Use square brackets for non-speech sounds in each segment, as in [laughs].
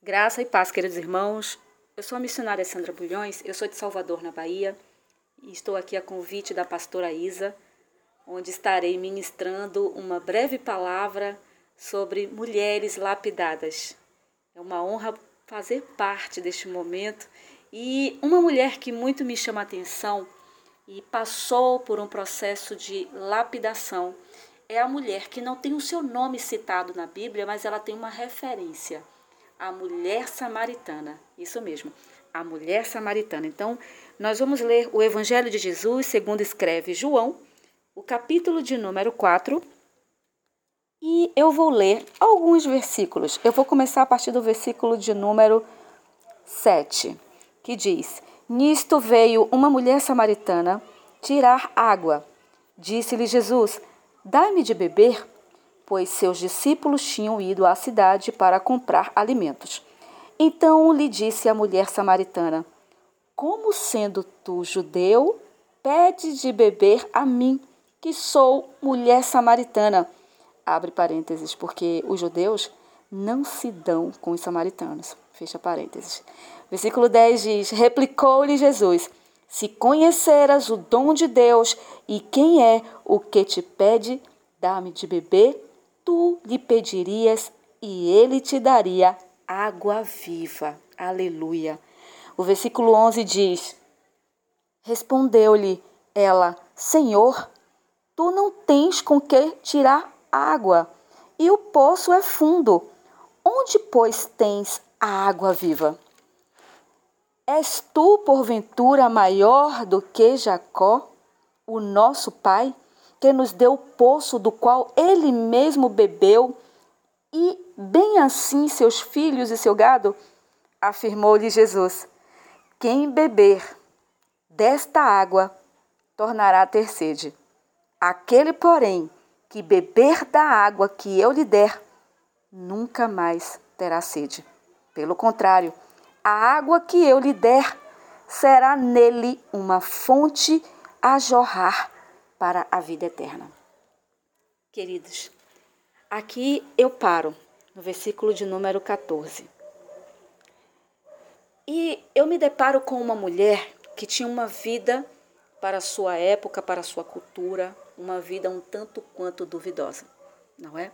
Graça e paz, queridos irmãos. Eu sou a missionária Sandra Bulhões, eu sou de Salvador, na Bahia, e estou aqui a convite da pastora Isa, onde estarei ministrando uma breve palavra sobre mulheres lapidadas. É uma honra fazer parte deste momento e uma mulher que muito me chama a atenção e passou por um processo de lapidação é a mulher que não tem o seu nome citado na Bíblia, mas ela tem uma referência a mulher samaritana. Isso mesmo, a mulher samaritana. Então, nós vamos ler o Evangelho de Jesus, segundo escreve João, o capítulo de número 4. E eu vou ler alguns versículos. Eu vou começar a partir do versículo de número 7, que diz: Nisto veio uma mulher samaritana tirar água. Disse-lhe Jesus: Dai-me de beber pois seus discípulos tinham ido à cidade para comprar alimentos. Então lhe disse a mulher samaritana: Como sendo tu judeu, pede de beber a mim, que sou mulher samaritana? Abre parênteses, porque os judeus não se dão com os samaritanos. Fecha parênteses. Versículo 10 diz: Replicou-lhe Jesus: Se conheceras o dom de Deus e quem é o que te pede, dá-me de beber tu lhe pedirias e ele te daria água viva. Aleluia. O versículo 11 diz: Respondeu-lhe ela: Senhor, tu não tens com que tirar água, e o poço é fundo. Onde, pois, tens a água viva? És tu, porventura, maior do que Jacó, o nosso pai? Que nos deu o poço do qual ele mesmo bebeu, e bem assim seus filhos e seu gado? Afirmou-lhe Jesus: Quem beber desta água tornará a ter sede. Aquele, porém, que beber da água que eu lhe der, nunca mais terá sede. Pelo contrário, a água que eu lhe der será nele uma fonte a jorrar para a vida eterna. Queridos, aqui eu paro no versículo de número 14. E eu me deparo com uma mulher que tinha uma vida para sua época, para sua cultura, uma vida um tanto quanto duvidosa, não é?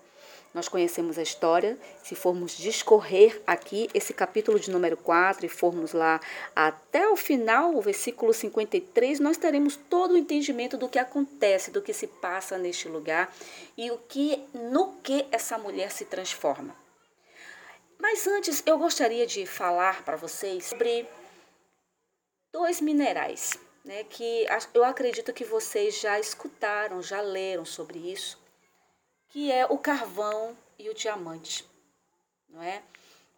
Nós conhecemos a história. Se formos discorrer aqui esse capítulo de número 4 e formos lá até o final, o versículo 53, nós teremos todo o entendimento do que acontece, do que se passa neste lugar e o que no que essa mulher se transforma. Mas antes eu gostaria de falar para vocês sobre dois minerais, né, que eu acredito que vocês já escutaram, já leram sobre isso que é o carvão e o diamante, não é?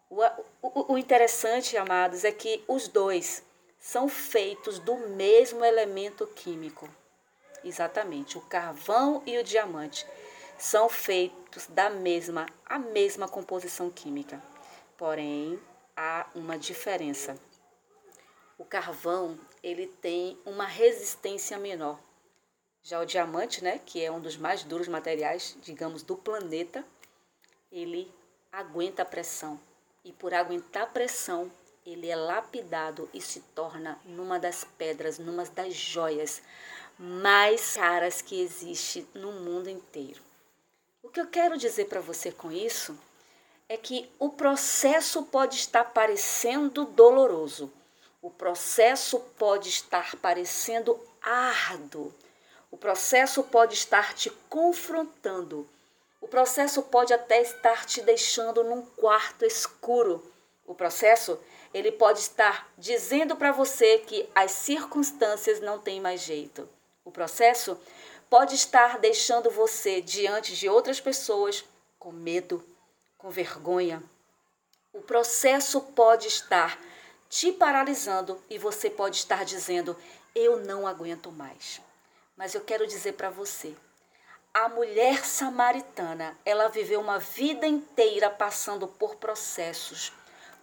O, o, o interessante, amados, é que os dois são feitos do mesmo elemento químico. Exatamente, o carvão e o diamante são feitos da mesma, a mesma composição química. Porém, há uma diferença. O carvão, ele tem uma resistência menor. Já o diamante, né, que é um dos mais duros materiais, digamos, do planeta, ele aguenta a pressão. E por aguentar a pressão, ele é lapidado e se torna numa das pedras, numa das joias mais caras que existe no mundo inteiro. O que eu quero dizer para você com isso é que o processo pode estar parecendo doloroso, o processo pode estar parecendo árduo, o processo pode estar te confrontando. O processo pode até estar te deixando num quarto escuro. O processo, ele pode estar dizendo para você que as circunstâncias não têm mais jeito. O processo pode estar deixando você diante de outras pessoas com medo, com vergonha. O processo pode estar te paralisando e você pode estar dizendo: Eu não aguento mais. Mas eu quero dizer para você, a mulher samaritana, ela viveu uma vida inteira passando por processos,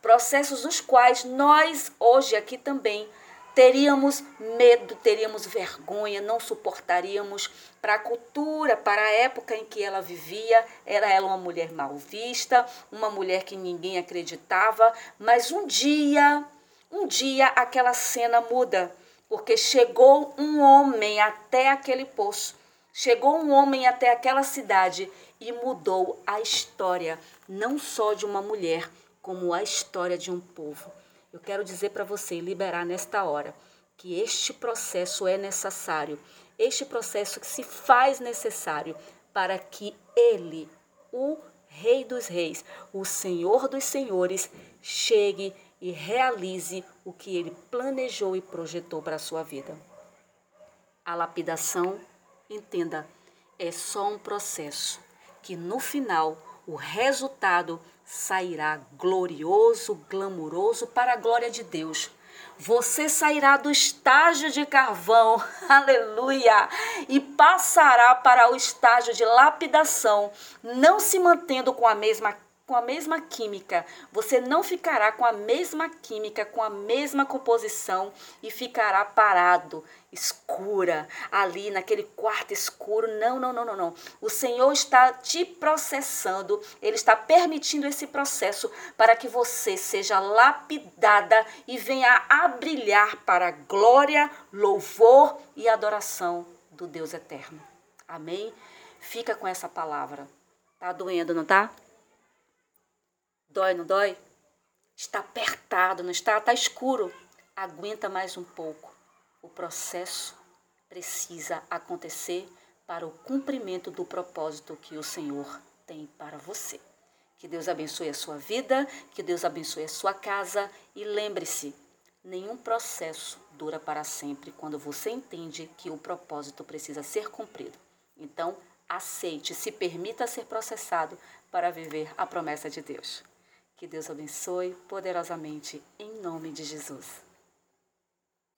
processos dos quais nós hoje aqui também teríamos medo, teríamos vergonha, não suportaríamos. Para a cultura, para a época em que ela vivia. Era ela uma mulher mal vista, uma mulher que ninguém acreditava, mas um dia, um dia aquela cena muda, porque chegou um homem até aquele poço. Chegou um homem até aquela cidade e mudou a história, não só de uma mulher, como a história de um povo. Eu quero dizer para você, liberar nesta hora, que este processo é necessário, este processo que se faz necessário para que Ele, o Rei dos Reis, o Senhor dos Senhores, chegue e realize o que Ele planejou e projetou para a sua vida. A lapidação, entenda, é só um processo que no final o resultado sairá glorioso, glamuroso para a glória de Deus. Você sairá do estágio de carvão, [laughs] aleluia, e passará para o estágio de lapidação, não se mantendo com a mesma com a mesma química. Você não ficará com a mesma química, com a mesma composição e ficará parado, escura, ali naquele quarto escuro. Não, não, não, não, não. O Senhor está te processando, ele está permitindo esse processo para que você seja lapidada e venha a brilhar para a glória, louvor e adoração do Deus eterno. Amém? Fica com essa palavra. Tá doendo, não tá? Dói, não dói? Está apertado, não está? Está escuro. Aguenta mais um pouco. O processo precisa acontecer para o cumprimento do propósito que o Senhor tem para você. Que Deus abençoe a sua vida, que Deus abençoe a sua casa e lembre-se, nenhum processo dura para sempre quando você entende que o propósito precisa ser cumprido. Então, aceite, se permita ser processado para viver a promessa de Deus. Que Deus abençoe poderosamente em nome de Jesus.